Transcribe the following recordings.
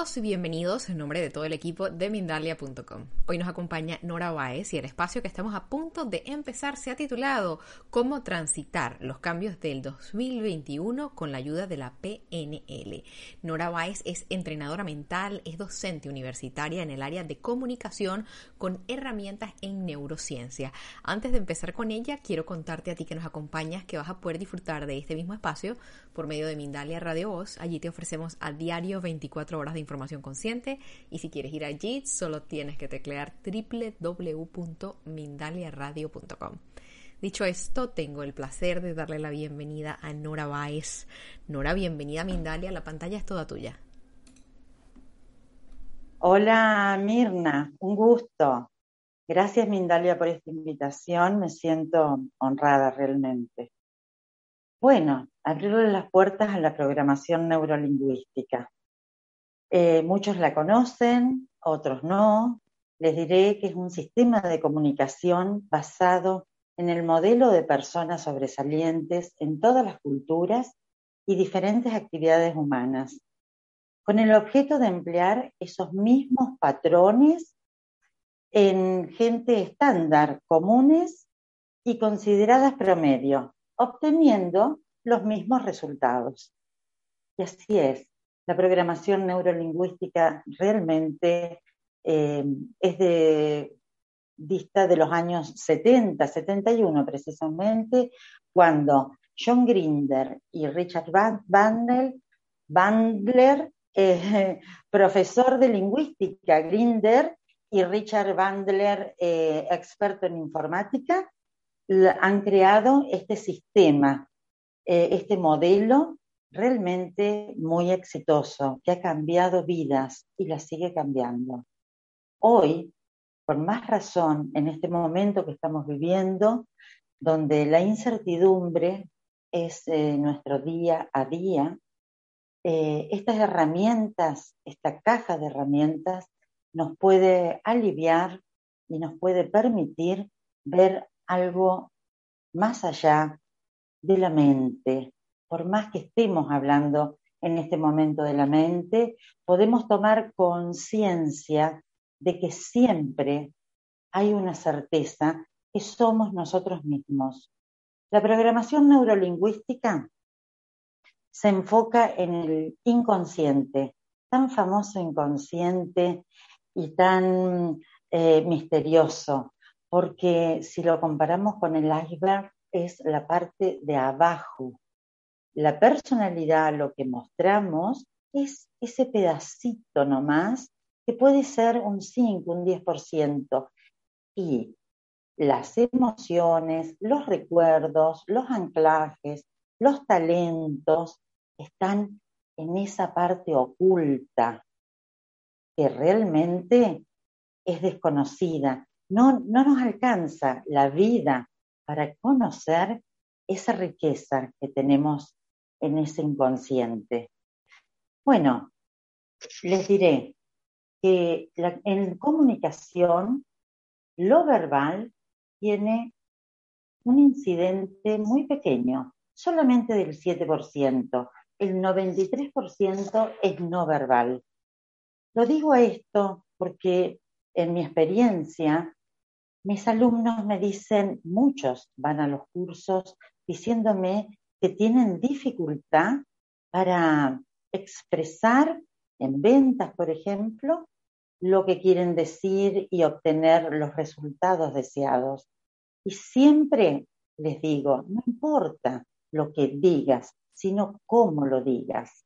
Saludos y bienvenidos en nombre de todo el equipo de Mindalia.com. Hoy nos acompaña Nora Baez y el espacio que estamos a punto de empezar se ha titulado Cómo transitar los cambios del 2021 con la ayuda de la PNL. Nora Baez es entrenadora mental, es docente universitaria en el área de comunicación con herramientas en neurociencia. Antes de empezar con ella, quiero contarte a ti que nos acompañas que vas a poder disfrutar de este mismo espacio por medio de Mindalia Radio Voz. Allí te ofrecemos a diario 24 horas de información consciente y si quieres ir allí solo tienes que teclear www.mindaliaradio.com. Dicho esto, tengo el placer de darle la bienvenida a Nora Baez. Nora, bienvenida a Mindalia, la pantalla es toda tuya. Hola Mirna, un gusto. Gracias Mindalia por esta invitación, me siento honrada realmente. Bueno, abrirle las puertas a la programación neurolingüística. Eh, muchos la conocen, otros no. Les diré que es un sistema de comunicación basado en el modelo de personas sobresalientes en todas las culturas y diferentes actividades humanas, con el objeto de emplear esos mismos patrones en gente estándar, comunes y consideradas promedio, obteniendo los mismos resultados. Y así es, la programación neurolingüística realmente eh, es de dista de los años 70, 71 precisamente, cuando John Grinder y Richard Bandler, Bandler eh, profesor de lingüística, Grinder y Richard Bandler, eh, experto en informática, han creado este sistema, eh, este modelo realmente muy exitoso, que ha cambiado vidas y las sigue cambiando. Hoy, con más razón, en este momento que estamos viviendo, donde la incertidumbre es eh, nuestro día a día, eh, estas herramientas, esta caja de herramientas, nos puede aliviar y nos puede permitir ver algo más allá de la mente, por más que estemos hablando en este momento de la mente, podemos tomar conciencia de que siempre hay una certeza que somos nosotros mismos. La programación neurolingüística se enfoca en el inconsciente, tan famoso inconsciente y tan eh, misterioso, porque si lo comparamos con el iceberg, es la parte de abajo la personalidad, lo que mostramos, es ese pedacito nomás, que puede ser un 5, un 10%. Y las emociones, los recuerdos, los anclajes, los talentos están en esa parte oculta que realmente es desconocida. No, no nos alcanza la vida para conocer esa riqueza que tenemos en ese inconsciente? Bueno, les diré que en comunicación lo verbal tiene un incidente muy pequeño, solamente del 7%. El 93% es no verbal. Lo digo esto porque en mi experiencia, mis alumnos me dicen, muchos van a los cursos diciéndome que tienen dificultad para expresar en ventas, por ejemplo, lo que quieren decir y obtener los resultados deseados. Y siempre les digo, no importa lo que digas, sino cómo lo digas.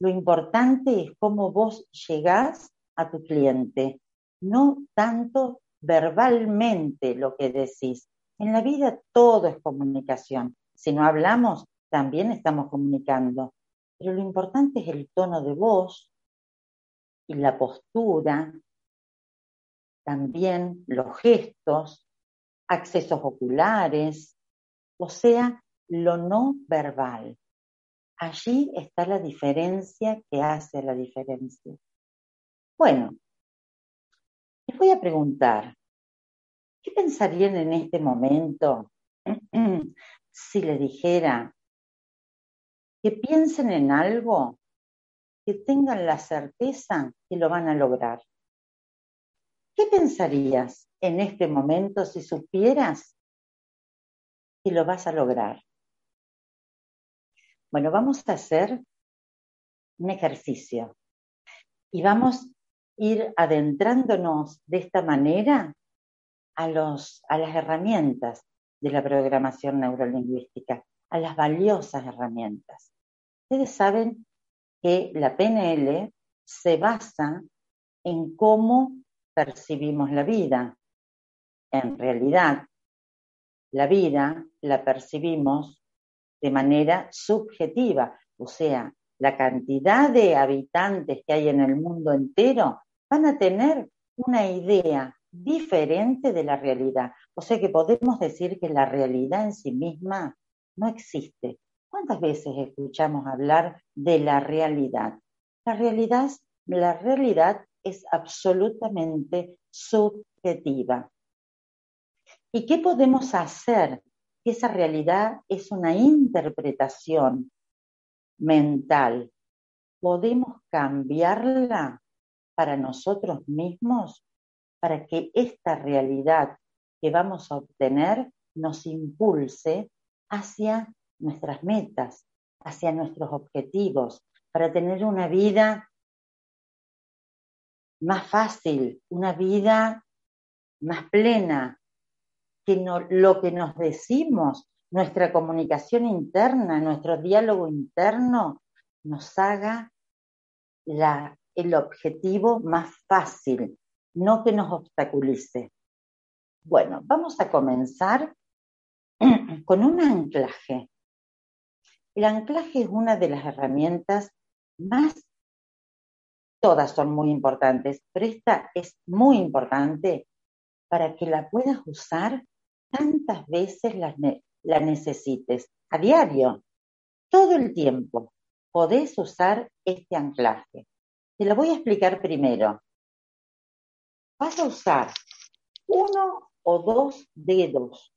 Lo importante es cómo vos llegás a tu cliente, no tanto verbalmente lo que decís. En la vida todo es comunicación. Si no hablamos, también estamos comunicando. Pero lo importante es el tono de voz y la postura, también los gestos, accesos oculares, o sea, lo no verbal. Allí está la diferencia que hace la diferencia. Bueno, les voy a preguntar, ¿qué pensarían en este momento si le dijera que piensen en algo, que tengan la certeza que lo van a lograr? ¿Qué pensarías en este momento si supieras que lo vas a lograr? Bueno, vamos a hacer un ejercicio y vamos ir adentrándonos de esta manera a, los, a las herramientas de la programación neurolingüística, a las valiosas herramientas. Ustedes saben que la PNL se basa en cómo percibimos la vida. En realidad, la vida la percibimos de manera subjetiva, o sea, la cantidad de habitantes que hay en el mundo entero, van a tener una idea diferente de la realidad. O sea que podemos decir que la realidad en sí misma no existe. ¿Cuántas veces escuchamos hablar de la realidad? La realidad, la realidad es absolutamente subjetiva. ¿Y qué podemos hacer? Esa realidad es una interpretación mental, podemos cambiarla para nosotros mismos, para que esta realidad que vamos a obtener nos impulse hacia nuestras metas, hacia nuestros objetivos, para tener una vida más fácil, una vida más plena, que lo que nos decimos nuestra comunicación interna, nuestro diálogo interno, nos haga el objetivo más fácil, no que nos obstaculice. Bueno, vamos a comenzar con un anclaje. El anclaje es una de las herramientas más, todas son muy importantes, pero esta es muy importante para que la puedas usar tantas veces las, la necesites a diario, todo el tiempo, podés usar este anclaje. Te lo voy a explicar primero. Vas a usar uno o dos dedos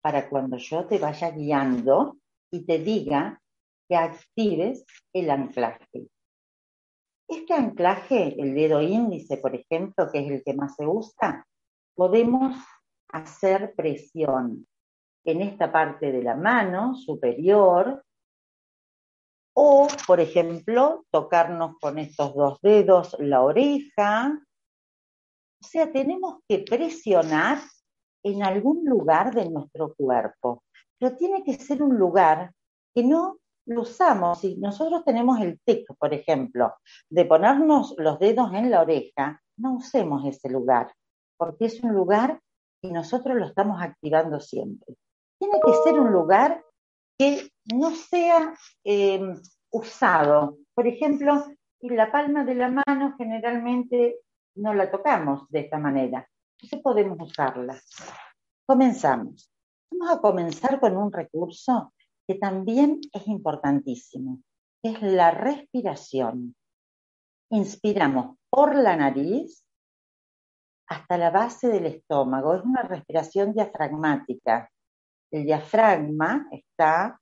para cuando yo te vaya guiando y te diga que actives el anclaje. Este anclaje, el dedo índice, por ejemplo, que es el que más se usa, podemos hacer presión en esta parte de la mano superior o, por ejemplo, tocarnos con estos dos dedos la oreja. O sea, tenemos que presionar en algún lugar de nuestro cuerpo, pero tiene que ser un lugar que no lo usamos. Si nosotros tenemos el tic, por ejemplo, de ponernos los dedos en la oreja, no usemos ese lugar, porque es un lugar y nosotros lo estamos activando siempre tiene que ser un lugar que no sea em, usado. Por ejemplo, la palma de la mano generalmente no la tocamos de esta manera. Entonces podemos usarla. Comenzamos. Vamos a comenzar con un recurso que también es importantísimo, que es la respiración. Inspiramos por la nariz hasta la base del estómago. Es una respiración diafragmática. El diafragma está,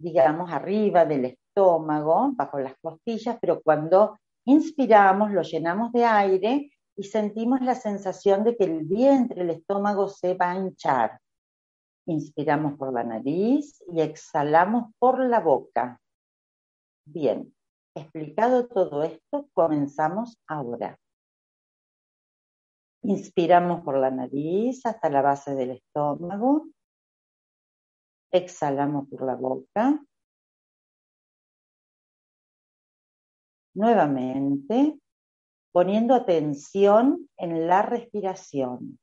digamos, arriba del estómago, bajo las costillas, pero cuando inspiramos lo llenamos de aire y sentimos la sensación de que el vientre, el estómago se va a hinchar. Inspiramos por la nariz y exhalamos por la boca. Bien, explicado todo esto, comenzamos ahora. Inspiramos por la nariz hasta la base del estómago. Exhalamos por la boca. Nuevamente, poniendo atención en la respiración.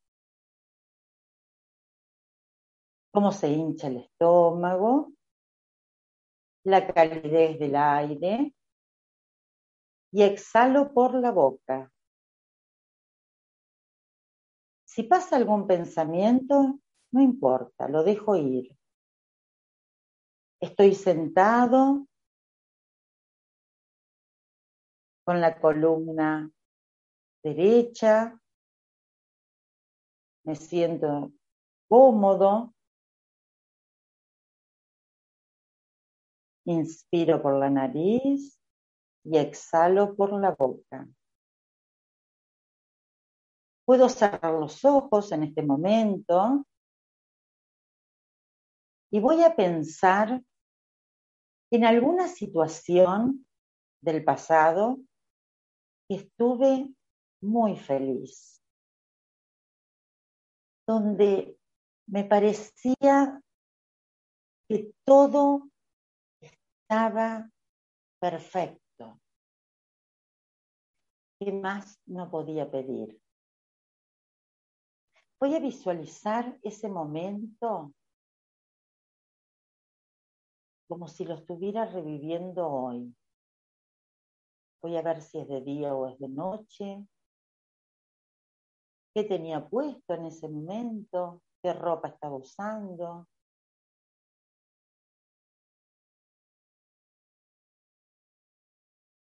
Cómo se hincha el estómago, la calidez del aire y exhalo por la boca. Si pasa algún pensamiento, no importa, lo dejo ir. Estoy sentado con la columna derecha, me siento cómodo, inspiro por la nariz y exhalo por la boca. Puedo cerrar los ojos en este momento. Y voy a pensar en alguna situación del pasado que estuve muy feliz, donde me parecía que todo estaba perfecto. ¿Qué más no podía pedir? Voy a visualizar ese momento como si lo estuviera reviviendo hoy. Voy a ver si es de día o es de noche. ¿Qué tenía puesto en ese momento? ¿Qué ropa estaba usando?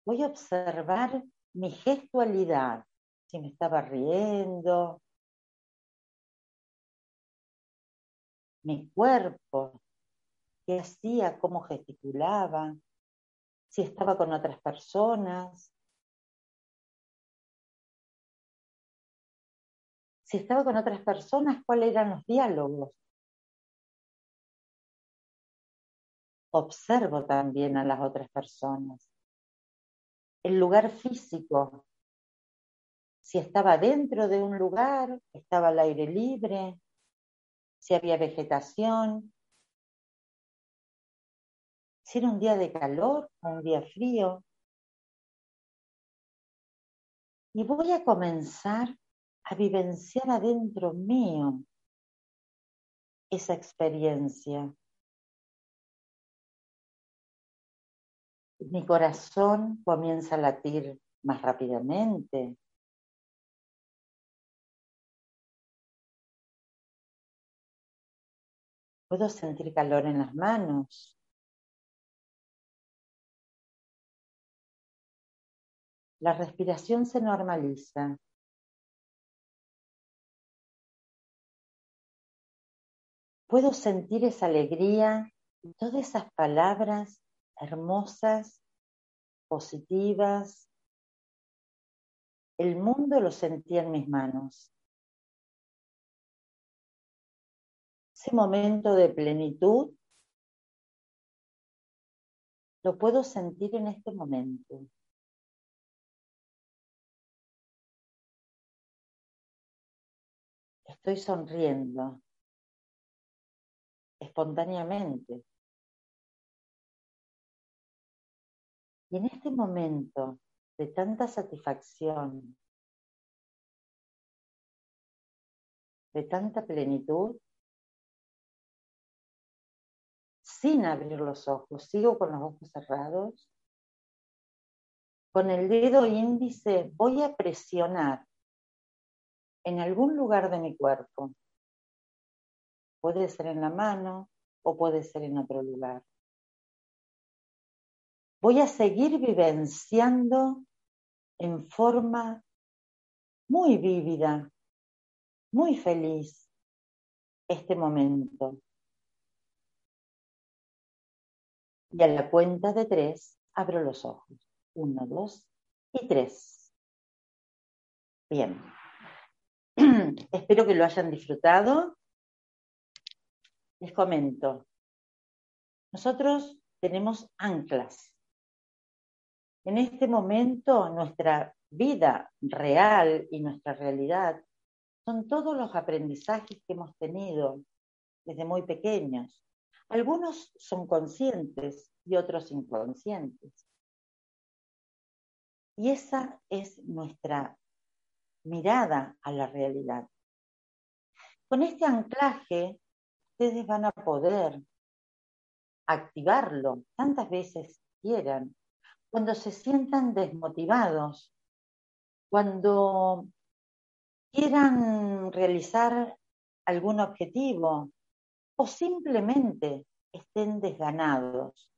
Voy a observar mi gestualidad, si me estaba riendo, mi cuerpo, qué hacía, cómo gesticulaba, si estaba con otras personas, si estaba con otras personas, cuáles eran los diálogos. Observo también a las otras personas. El lugar físico, si estaba dentro de un lugar, estaba al aire libre, si había vegetación, si era un día de calor o un día frío. Y voy a comenzar a vivenciar adentro mío esa experiencia. Mi corazón comienza a latir más rápidamente. Puedo sentir calor en las manos. La respiración se normaliza. Puedo sentir esa alegría y todas esas palabras hermosas, positivas. El mundo lo sentía en mis manos. ese momento de plenitud lo puedo sentir en este momento. Estoy sonriendo espontáneamente. Y en este momento de tanta satisfacción, de tanta plenitud, sin abrir los ojos, sigo con los ojos cerrados. Con el dedo índice voy a presionar en algún lugar de mi cuerpo. Puede ser en la mano o puede ser en otro lugar. Voy a seguir vivenciando en forma muy vívida, muy feliz este momento. Y a la cuenta de tres abro los ojos. Uno, dos y tres. Bien. Espero que lo hayan disfrutado. Les comento, nosotros tenemos anclas. En este momento nuestra vida real y nuestra realidad son todos los aprendizajes que hemos tenido desde muy pequeños. Algunos son conscientes y otros inconscientes. Y esa es nuestra mirada a la realidad. Con este anclaje, ustedes van a poder activarlo tantas veces quieran, cuando se sientan desmotivados, cuando quieran realizar algún objetivo o simplemente estén desganados.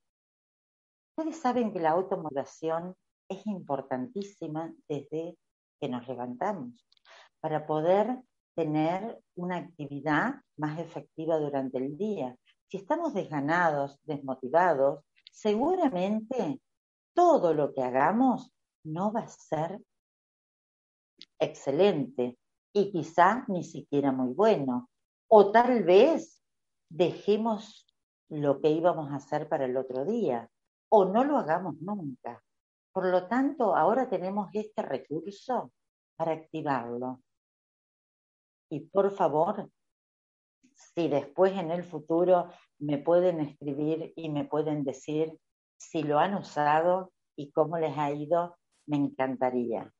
Ustedes saben que la automotivación es importantísima desde que nos levantamos para poder tener una actividad más efectiva durante el día. Si estamos desganados, desmotivados, seguramente todo lo que hagamos no va a ser excelente y quizá ni siquiera muy bueno. O tal vez dejemos lo que íbamos a hacer para el otro día o no lo hagamos nunca. Por lo tanto, ahora tenemos este recurso para activarlo. Y por favor, si después en el futuro me pueden escribir y me pueden decir si lo han usado y cómo les ha ido, me encantaría.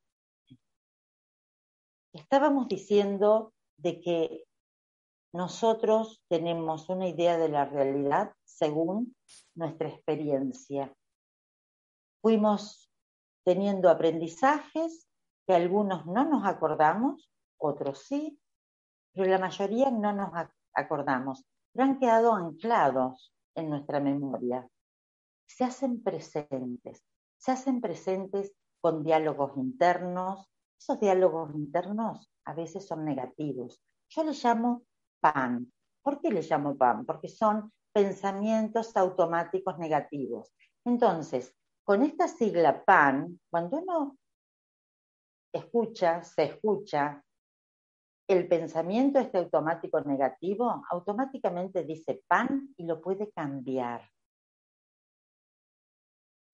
Estábamos diciendo de que nosotros tenemos una idea de la realidad según nuestra experiencia. Fuimos teniendo aprendizajes que algunos no nos acordamos, otros sí, pero la mayoría no nos acordamos, pero han quedado anclados en nuestra memoria. Se hacen presentes, se hacen presentes con diálogos internos. Esos diálogos internos a veces son negativos. Yo les llamo PAN. ¿Por qué les llamo PAN? Porque son pensamientos automáticos negativos. Entonces, con esta sigla PAN, cuando uno escucha, se escucha el pensamiento este automático negativo, automáticamente dice PAN y lo puede cambiar.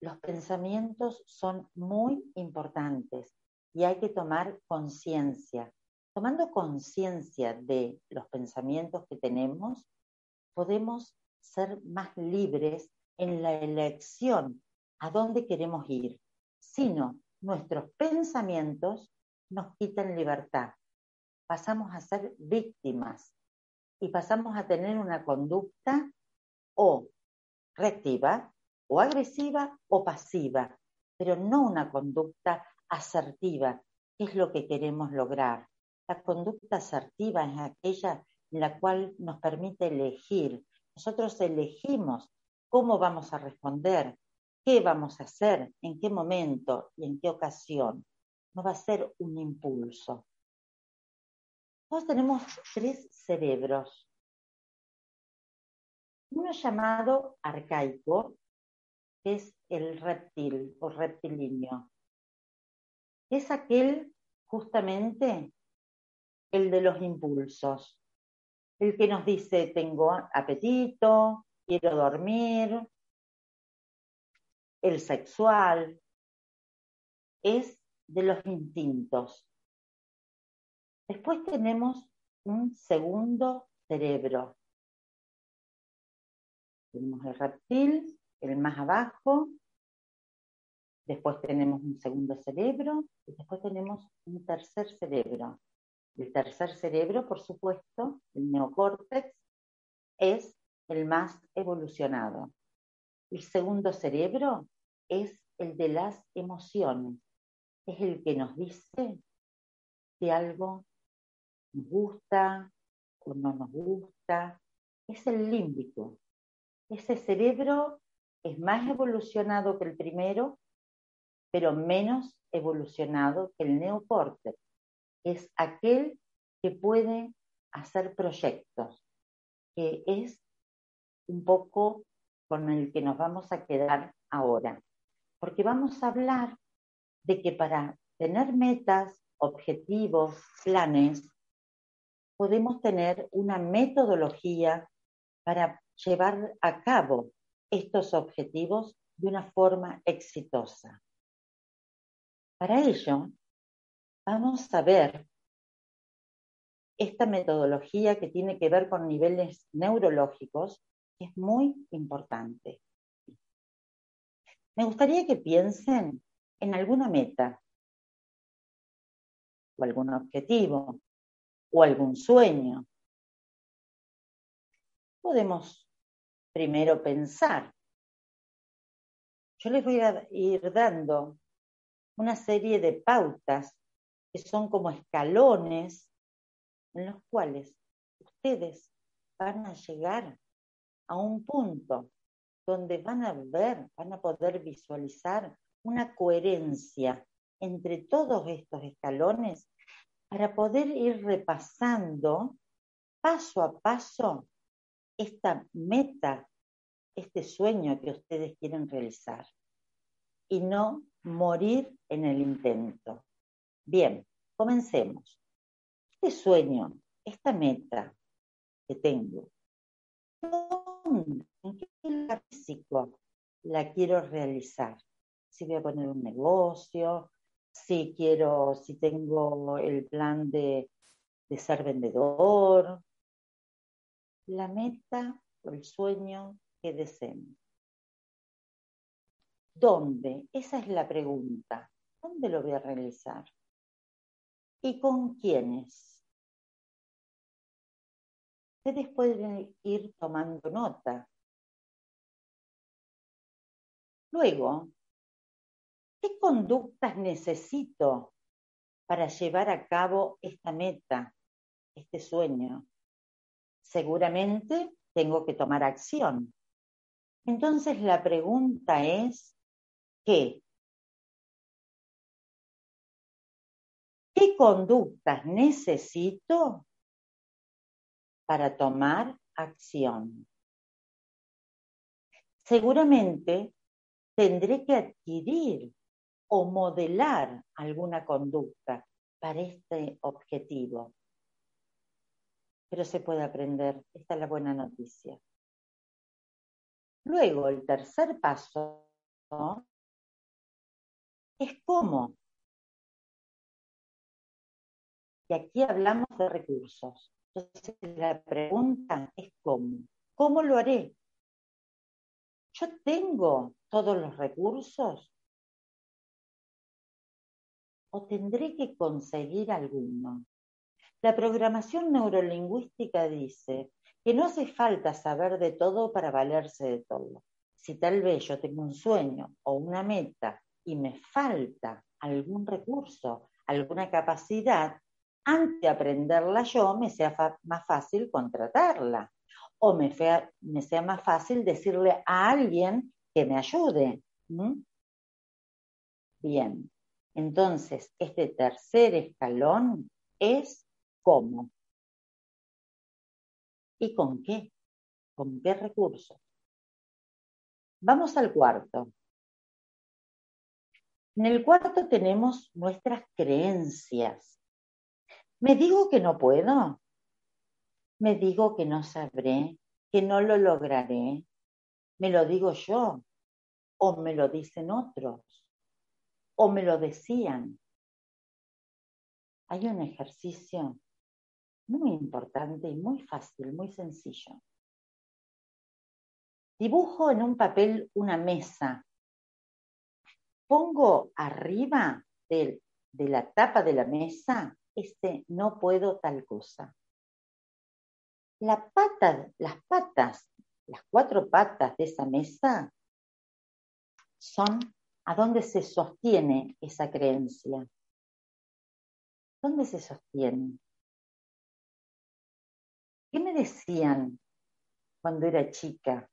Los pensamientos son muy importantes y hay que tomar conciencia. Tomando conciencia de los pensamientos que tenemos, podemos ser más libres en la elección a dónde queremos ir. Sino nuestros pensamientos nos quitan libertad. Pasamos a ser víctimas y pasamos a tener una conducta o reactiva, o agresiva, o pasiva, pero no una conducta asertiva, que es lo que queremos lograr. La conducta asertiva es aquella en la cual nos permite elegir. Nosotros elegimos cómo vamos a responder, qué vamos a hacer, en qué momento y en qué ocasión. No va a ser un impulso. Nosotros tenemos tres cerebros. Uno llamado arcaico, que es el reptil o reptilíneo. Es aquel justamente el de los impulsos, el que nos dice tengo apetito, quiero dormir, el sexual, es de los instintos. Después tenemos un segundo cerebro. Tenemos el reptil, el más abajo, después tenemos un segundo cerebro y después tenemos un tercer cerebro. El tercer cerebro, por supuesto, el neocórtex, es el más evolucionado. El segundo cerebro es el de las emociones, es el que nos dice si algo nos gusta o no nos gusta, es el límbico. Ese cerebro es más evolucionado que el primero, pero menos evolucionado que el neocórtex es aquel que puede hacer proyectos, que es un poco con el que nos vamos a quedar ahora, porque vamos a hablar de que para tener metas, objetivos, planes, podemos tener una metodología para llevar a cabo estos objetivos de una forma exitosa. Para ello, vamos a ver esta metodología que tiene que ver con niveles neurológicos, que es muy importante. Me gustaría que piensen en alguna meta o algún objetivo o algún sueño. Podemos primero pensar. Yo les voy a ir dando una serie de pautas que son como escalones en los cuales ustedes van a llegar a un punto donde van a ver, van a poder visualizar una coherencia entre todos estos escalones para poder ir repasando paso a paso esta meta, este sueño que ustedes quieren realizar y no morir en el intento. Bien, comencemos. Este sueño, esta meta que tengo, ¿en qué físico la quiero realizar? Si voy a poner un negocio, si quiero, si tengo el plan de, de ser vendedor, la meta o el sueño que deseen. ¿Dónde? Esa es la pregunta. ¿Dónde lo voy a realizar? ¿Y con quiénes? Ustedes pueden ir tomando nota. Luego, ¿qué conductas necesito para llevar a cabo esta meta, este sueño? Seguramente tengo que tomar acción. Entonces la pregunta es, ¿qué? ¿Qué conductas necesito para tomar acción? Seguramente tendré que adquirir o modelar alguna conducta para este objetivo. Pero se puede aprender, esta es la buena noticia. Luego, el tercer paso es cómo. Y aquí hablamos de recursos. Entonces, la pregunta es cómo. ¿Cómo lo haré? ¿Yo tengo todos los recursos? ¿O tendré que conseguir alguno? La programación neurolingüística dice que no hace falta saber de todo para valerse de todo. Si tal vez yo tengo un sueño o una meta y me falta algún recurso, alguna capacidad, antes de aprenderla yo me sea más fácil contratarla o me, sea más fácil decirle a alguien que me ayude. Bien, entonces este tercer escalón es cómo. ¿Y con qué? ¿Con qué recursos? Vamos al cuarto. En el cuarto tenemos nuestras creencias. ¿Me digo que no puedo? ¿Me digo que no sabré? ¿Que no lo lograré? ¿Me lo digo yo? ¿O me lo dicen otros? ¿O me lo decían? Hay un ejercicio muy importante y muy fácil, muy sencillo. Dibujo en un papel una mesa. Pongo arriba de, de la tapa de la mesa este no puedo tal cosa. La pata, las patas, las cuatro patas de esa mesa son a dónde se sostiene esa creencia. ¿Dónde se sostiene? ¿Qué me decían cuando era chica,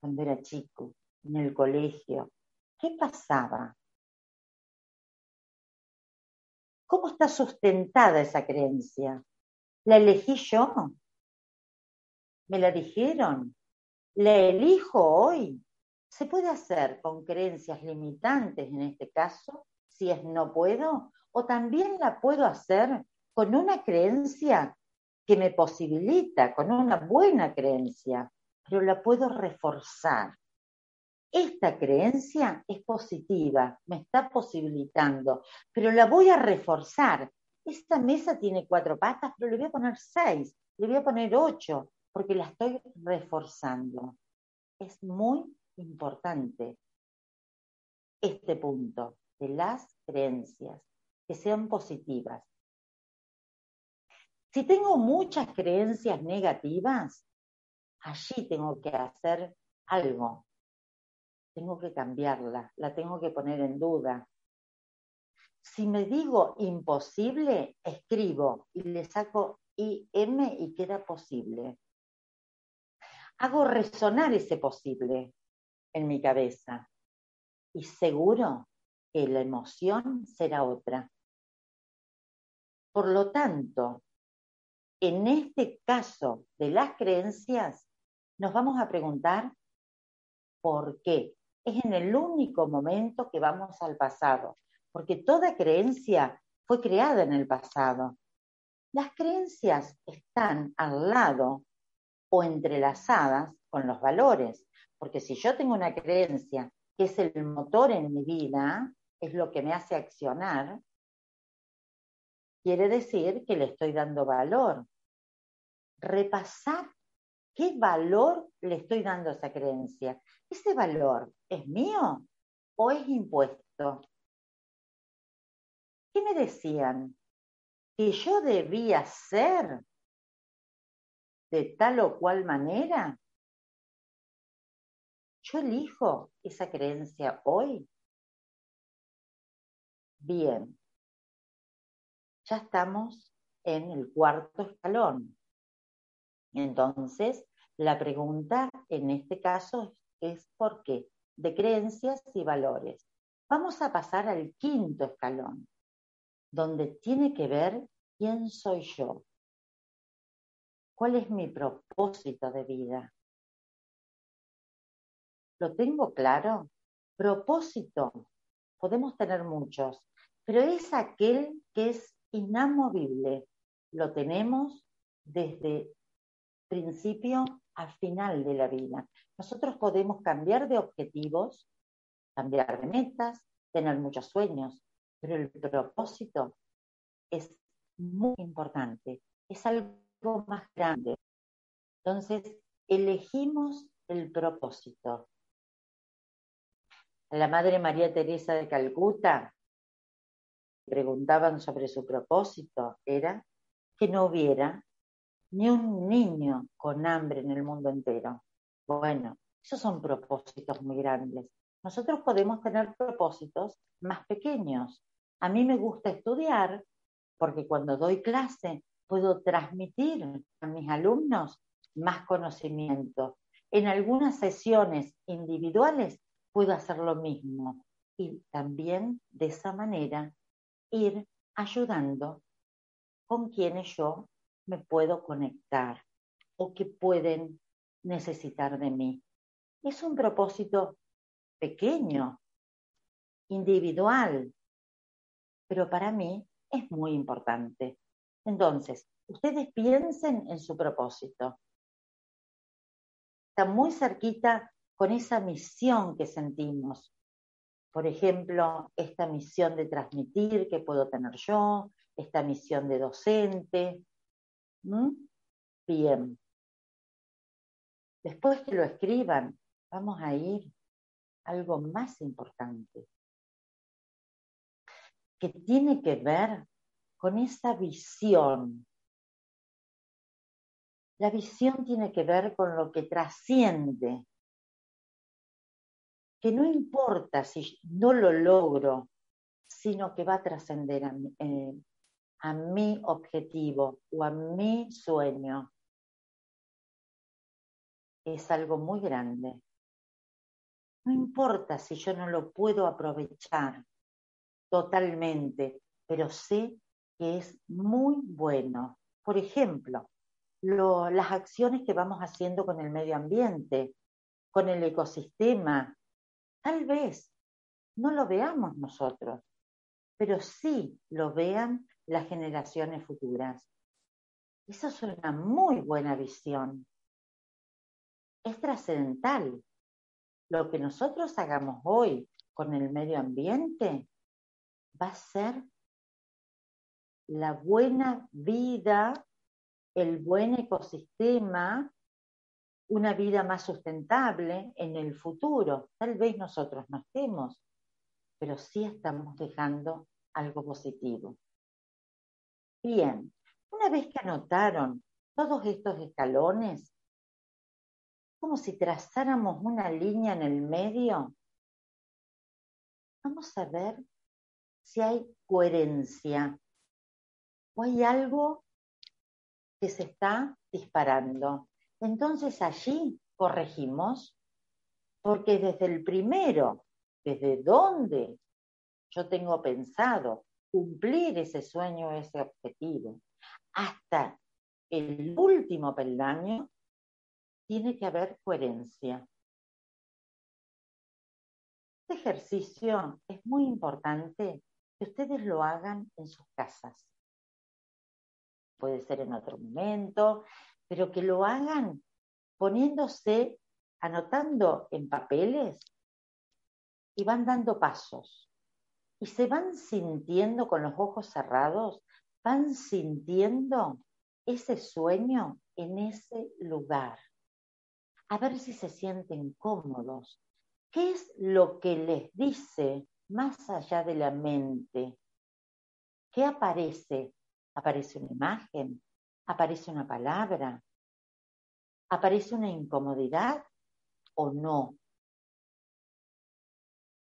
cuando era chico, en el colegio? ¿Qué pasaba? ¿Cómo está sustentada esa creencia? ¿La elegí yo? ¿Me la dijeron? ¿La elijo hoy? ¿Se puede hacer con creencias limitantes en este caso, si es no puedo? ¿O también la puedo hacer con una creencia que me posibilita, con una buena creencia, pero la puedo reforzar. Esta creencia es positiva, me está posibilitando, pero la voy a reforzar. Esta mesa tiene cuatro patas, pero le voy a poner seis, le voy a poner ocho, porque la estoy reforzando. Es muy importante este punto de las creencias, que sean positivas. Si tengo muchas creencias negativas, allí tengo que hacer algo. Tengo que cambiarla, la tengo que poner en duda. Si me digo imposible, escribo y le saco IM y queda posible. Hago resonar ese posible en mi cabeza y seguro que la emoción será otra. Por lo tanto, en este caso de las creencias, nos vamos a preguntar por qué. Es en el único momento que vamos al pasado, porque toda creencia fue creada en el pasado. Las creencias están al lado o entrelazadas con los valores, porque si yo tengo una creencia que es el motor en mi vida, es lo que me hace accionar, quiere decir que le estoy dando valor. Repasar qué valor le estoy dando a esa creencia. ¿Ese valor es mío o es impuesto? ¿Qué me decían? ¿Que yo debía ser de tal o cual manera? ¿Yo elijo esa creencia hoy? Bien, ya estamos en el cuarto escalón. Entonces, la pregunta en este caso es ¿por qué? De creencias y valores. Vamos a pasar al quinto escalón, donde tiene que ver quién soy yo. ¿Cuál es mi propósito de vida? ¿Lo tengo claro? Propósito. Podemos tener muchos, pero es aquel que es inamovible. Lo tenemos desde principio a final de la vida. Nosotros podemos cambiar de objetivos, cambiar de metas, tener muchos sueños, pero el propósito es muy importante, es algo más grande. Entonces, elegimos el propósito. La Madre María Teresa de Calcuta preguntaban sobre su propósito era que no hubiera ni un niño con hambre en el mundo entero. Bueno, esos son propósitos muy grandes. Nosotros podemos tener propósitos más pequeños. A mí me gusta estudiar porque cuando doy clase puedo transmitir a mis alumnos más conocimiento. En algunas sesiones individuales puedo hacer lo mismo y también de esa manera ir ayudando con quienes yo me puedo conectar o que pueden necesitar de mí. Es un propósito pequeño, individual, pero para mí es muy importante. Entonces, ustedes piensen en su propósito. Está muy cerquita con esa misión que sentimos, por ejemplo, esta misión de transmitir que puedo tener yo, esta misión de docente. Bien. Después que lo escriban, vamos a ir a algo más importante, que tiene que ver con esa visión. La visión tiene que ver con lo que trasciende que no importa si no lo logro, sino que va a trascender a, eh, a mi objetivo o a mi sueño. Es algo muy grande. No importa si yo no lo puedo aprovechar totalmente, pero sé que es muy bueno. Por ejemplo, las acciones que vamos haciendo con el medio ambiente, con el ecosistema, Tal vez no lo veamos nosotros, pero sí lo vean las generaciones futuras. Esa es una muy buena visión. es trascendental. Lo que nosotros hagamos hoy con el medio ambiente va a ser la buena vida, el buen ecosistema, una vida más sustentable en el futuro. Tal vez nosotros no estemos, pero sí estamos dejando algo positivo. Bien, una vez que anotaron todos estos escalones, como si trazáramos una línea en el medio, vamos a ver si hay coherencia o hay algo que se está disparando. Entonces allí corregimos, porque desde el primero, desde donde yo tengo pensado cumplir ese sueño, ese objetivo, hasta el último peldaño, tiene que haber coherencia. Este ejercicio es muy importante que ustedes lo hagan en sus casas. Puede ser en otro momento, pero que lo hagan poniéndose, anotando en papeles y van dando pasos. Y se van sintiendo con los ojos cerrados, van sintiendo ese sueño en ese lugar. A ver si se sienten cómodos. ¿Qué es lo que les dice más allá de la mente? ¿Qué aparece? ¿Aparece una imagen? ¿Aparece una palabra? ¿Aparece una incomodidad o no?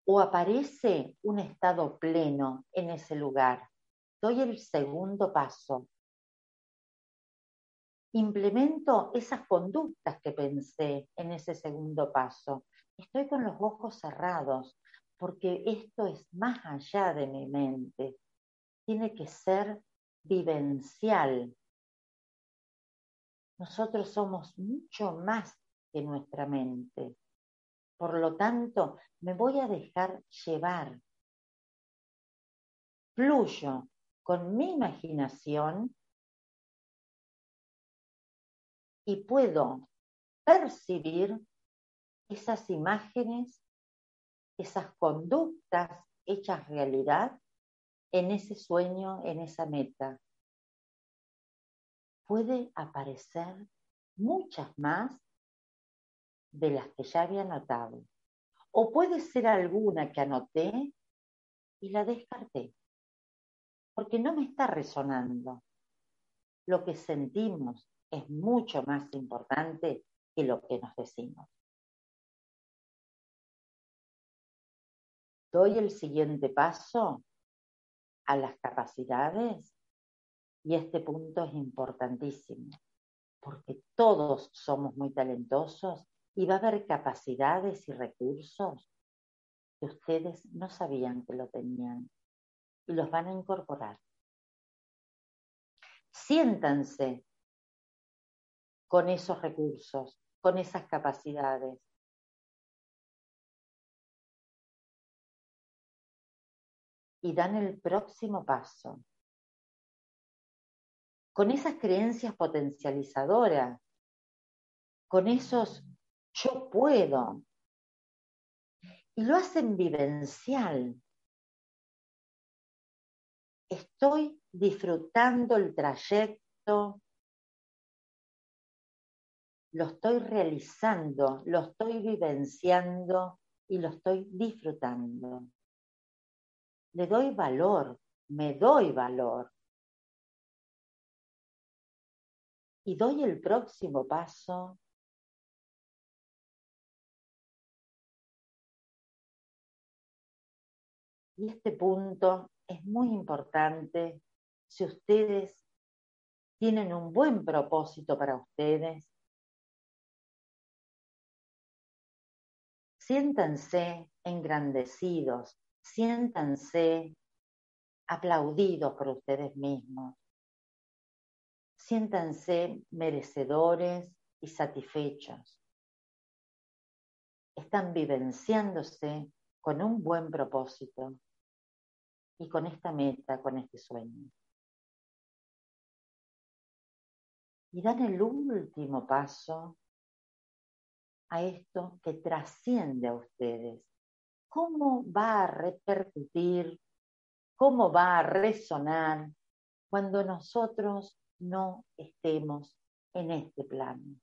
¿O aparece un estado pleno en ese lugar? Doy el segundo paso implemento esas conductas que pensé en ese segundo paso. Estoy con los ojos cerrados porque esto es más allá de mi mente. Tiene que ser vivencial. Nosotros somos mucho más que nuestra mente. Por lo tanto, me voy a dejar llevar. Fluyo con mi imaginación y puedo percibir esas imágenes, esas conductas hechas realidad en ese sueño, en esa meta. Puede aparecer muchas más de las que ya había anotado. O puede ser alguna que anoté y la descarté, porque no me está resonando. Lo que sentimos, es mucho más importante que lo que nos decimos. Doy el siguiente paso a las capacidades y este punto es importantísimo porque todos somos muy talentosos y va a haber capacidades y recursos que ustedes no sabían que lo tenían y los van a incorporar. Siéntanse con esos recursos, con esas capacidades. Y dan el próximo paso. Con esas creencias potencializadoras, con esos yo puedo. Y lo hacen vivencial. Estoy disfrutando el trayecto, lo estoy realizando, lo estoy vivenciando y lo estoy disfrutando. Le doy valor, me doy valor. Y doy el próximo paso. Y este punto es muy importante. Si ustedes tienen un buen propósito para ustedes, siéntanse engrandecidos, siéntanse aplaudidos por ustedes mismos, siéntanse merecedores y satisfechos. Están vivenciándose con un buen propósito y con esta meta, con este sueño. Y dan el último paso a esto que trasciende a ustedes? ¿Cómo va a repercutir? ¿Cómo va a resonar cuando nosotros no estemos en este plano?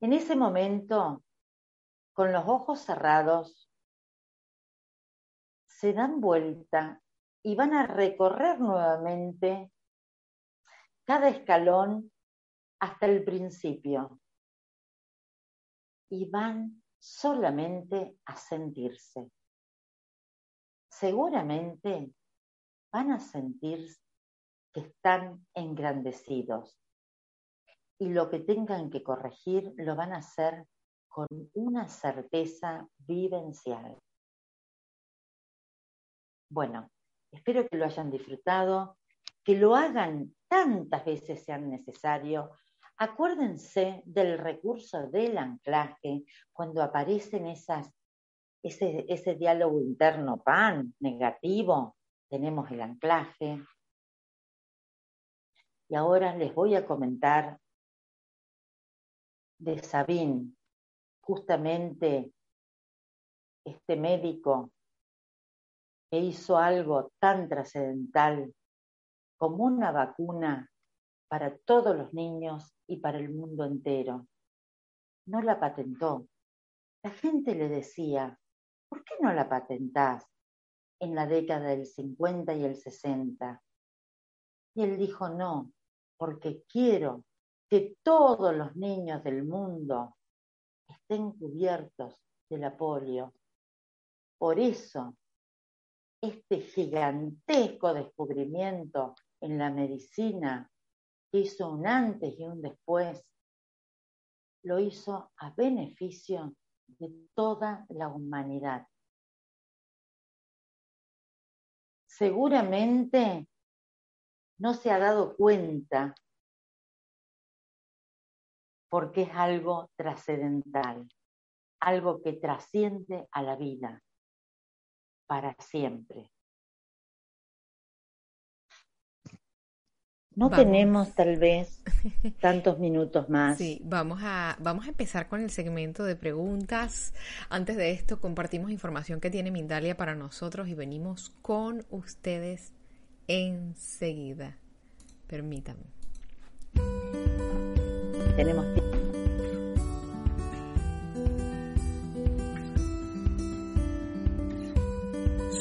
En ese momento, con los ojos cerrados, se dan vuelta y van a recorrer nuevamente cada escalón hasta el principio. Y van solamente a sentirse. Seguramente van a sentir que están engrandecidos y lo que tengan que corregir lo van a hacer con una certeza vivencial. Bueno, espero que lo hayan disfrutado, que lo hagan tantas veces sean necesario. Acuérdense del recurso del anclaje cuando aparecen esas, ese, ese diálogo interno pan negativo. Tenemos el anclaje. Y ahora les voy a comentar de Sabín, justamente este médico que hizo algo tan trascendental como una vacuna para todos los niños y para el mundo entero. No la patentó. La gente le decía, ¿por qué no la patentás en la década del 50 y el 60? Y él dijo, no, porque quiero que todos los niños del mundo estén cubiertos de la polio. Por eso, este gigantesco descubrimiento en la medicina que hizo un antes y un después, lo hizo a beneficio de toda la humanidad. Seguramente no se ha dado cuenta porque es algo trascendental, algo que trasciende a la vida para siempre. No tenemos tal vez tantos minutos más. Sí, vamos a, vamos a empezar con el segmento de preguntas. Antes de esto, compartimos información que tiene Mindalia para nosotros y venimos con ustedes enseguida. Permítanme. Tenemos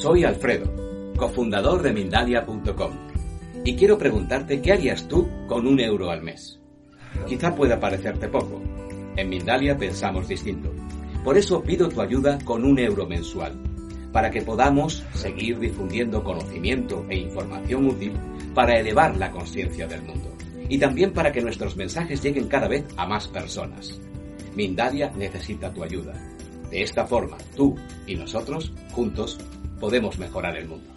Soy Alfredo, cofundador de Mindalia.com y quiero preguntarte qué harías tú con un euro al mes. Quizá pueda parecerte poco. En Mindalia pensamos distinto. Por eso pido tu ayuda con un euro mensual, para que podamos seguir difundiendo conocimiento e información útil para elevar la conciencia del mundo. Y también para que nuestros mensajes lleguen cada vez a más personas. Mindalia necesita tu ayuda. De esta forma, tú y nosotros, juntos, podemos mejorar el mundo.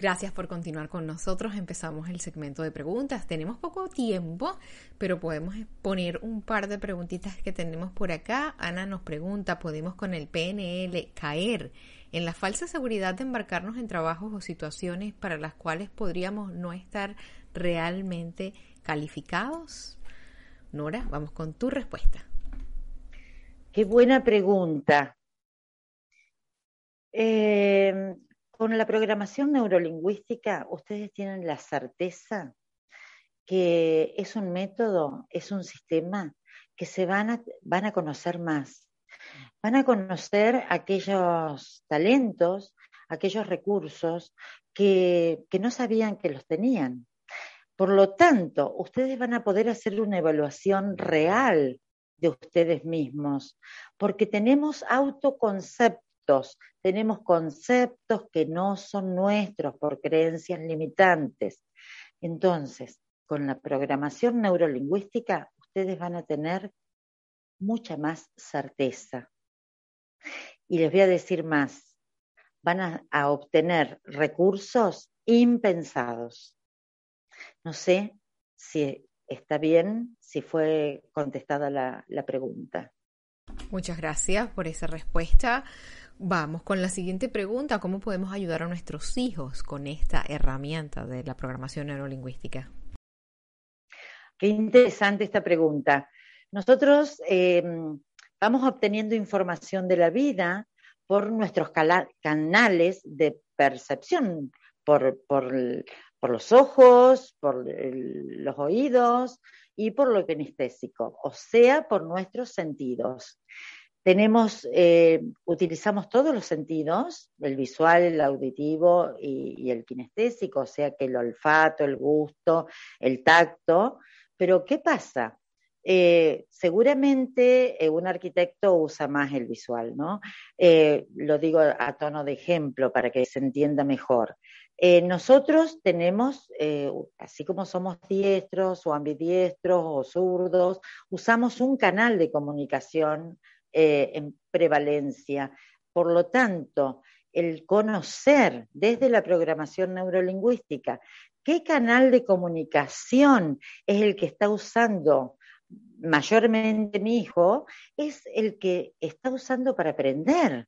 Gracias por continuar con nosotros. Empezamos el segmento de preguntas. Tenemos poco tiempo, pero podemos poner un par de preguntitas que tenemos por acá. Ana nos pregunta, ¿podemos con el PNL caer en la falsa seguridad de embarcarnos en trabajos o situaciones para las cuales podríamos no estar realmente calificados? Nora, vamos con tu respuesta. Qué buena pregunta. Eh, con la programación neurolingüística, ustedes tienen la certeza que es un método, es un sistema que se van a, van a conocer más. Van a conocer aquellos talentos, aquellos recursos que, que no sabían que los tenían. Por lo tanto, ustedes van a poder hacer una evaluación real de ustedes mismos, porque tenemos tenemos conceptos que no son nuestros por creencias limitantes. Entonces, con la programación neurolingüística, ustedes van a tener mucha más certeza. Y les voy a decir más, van a, obtener recursos impensados. No sé si está bien, si fue contestada la pregunta. Muchas gracias por esa respuesta. Vamos con la siguiente pregunta. ¿Cómo podemos ayudar a nuestros hijos con esta herramienta de la programación neurolingüística? Qué interesante esta pregunta. Nosotros eh, vamos obteniendo información de la vida por nuestros canales de percepción, por, los ojos, por los oídos y por lo kinestésico, o sea, por nuestros sentidos. Tenemos, eh, utilizamos todos los sentidos, el visual, el auditivo y, el kinestésico, o sea que el olfato, el gusto, el tacto. Pero ¿qué pasa? Eh, seguramente eh, un arquitecto usa más el visual, ¿no? Lo digo a tono de ejemplo para que se entienda mejor. Nosotros tenemos, así como somos diestros o ambidiestros o zurdos, usamos un canal de comunicación eh, en prevalencia. Por lo tanto, el conocer desde la programación neurolingüística qué canal de comunicación es el que está usando mayormente mi hijo, es el que está usando para aprender.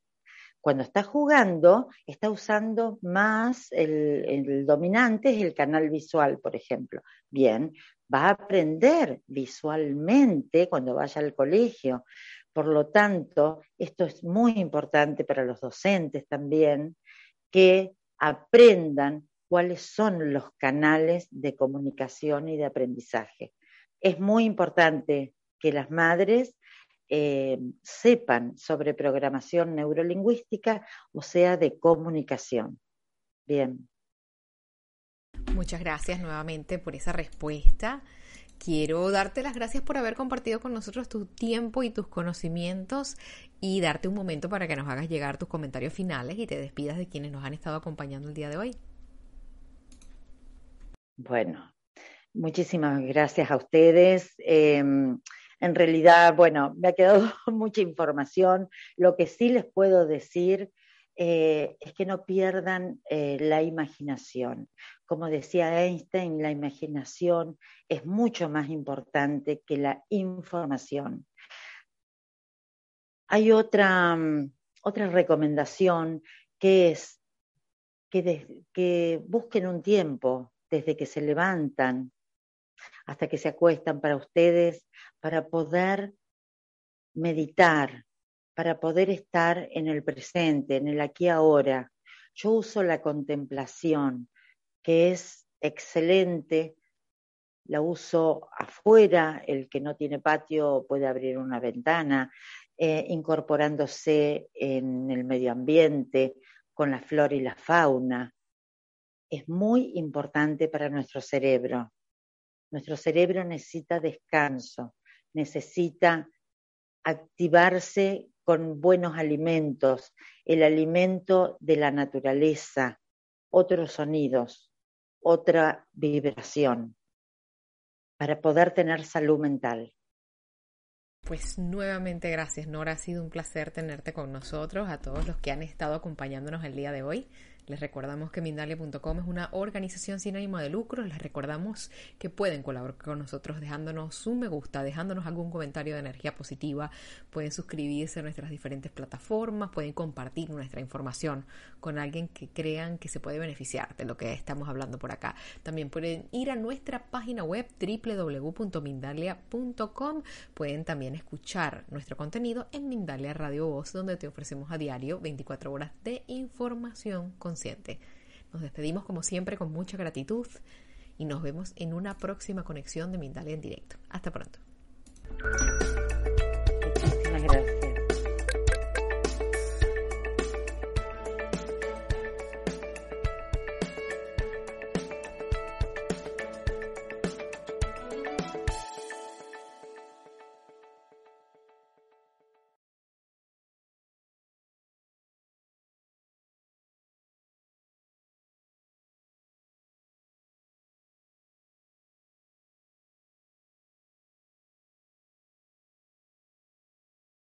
Cuando está jugando, está usando más el, el dominante, es el canal visual, por ejemplo. Bien, va a aprender visualmente cuando vaya al colegio. Por lo tanto, esto es muy importante para los docentes también, que aprendan cuáles son los canales de comunicación y de aprendizaje. Es muy importante que las madres eh, sepan sobre programación neurolingüística, o sea, de comunicación. Bien. Muchas gracias nuevamente por esa respuesta. Quiero darte las gracias por haber compartido con nosotros tu tiempo y tus conocimientos y darte un momento para que nos hagas llegar tus comentarios finales y te despidas de quienes nos han estado acompañando el día de hoy. Bueno, muchísimas gracias a ustedes. Eh, en realidad, bueno, me ha quedado mucha información. Lo que sí les puedo decir eh, es que no pierdan eh, la imaginación. Como decía Einstein, la imaginación es mucho más importante que la información. Hay otra, um, otra recomendación que es que, que busquen un tiempo desde que se levantan hasta que se acuestan para ustedes, para poder meditar, para poder estar en el presente, en el aquí ahora. Yo uso la contemplación, que es excelente, la uso afuera, el que no tiene patio puede abrir una ventana, eh, incorporándose en el medio ambiente, con la flora y la fauna. Es muy importante para nuestro cerebro. Nuestro cerebro necesita descanso, necesita activarse con buenos alimentos, el alimento de la naturaleza, otros sonidos, otra vibración, para poder tener salud mental. Pues nuevamente gracias Nora, ha sido un placer tenerte con nosotros, a todos los que han estado acompañándonos el día de hoy. Les recordamos que Mindalia.com es una organización sin ánimo de lucro. Les recordamos que pueden colaborar con nosotros dejándonos un me gusta, dejándonos algún comentario de energía positiva. Pueden suscribirse a nuestras diferentes plataformas, pueden compartir nuestra información con alguien que crean que se puede beneficiar de lo que estamos hablando por acá. También pueden ir a nuestra página web www.mindalia.com. Pueden también escuchar nuestro contenido en Mindalia Radio Voz, donde te ofrecemos a diario 24 horas de información con consciente. Nos despedimos como siempre con mucha gratitud y nos vemos en una próxima conexión de Mindalia en directo. Hasta pronto.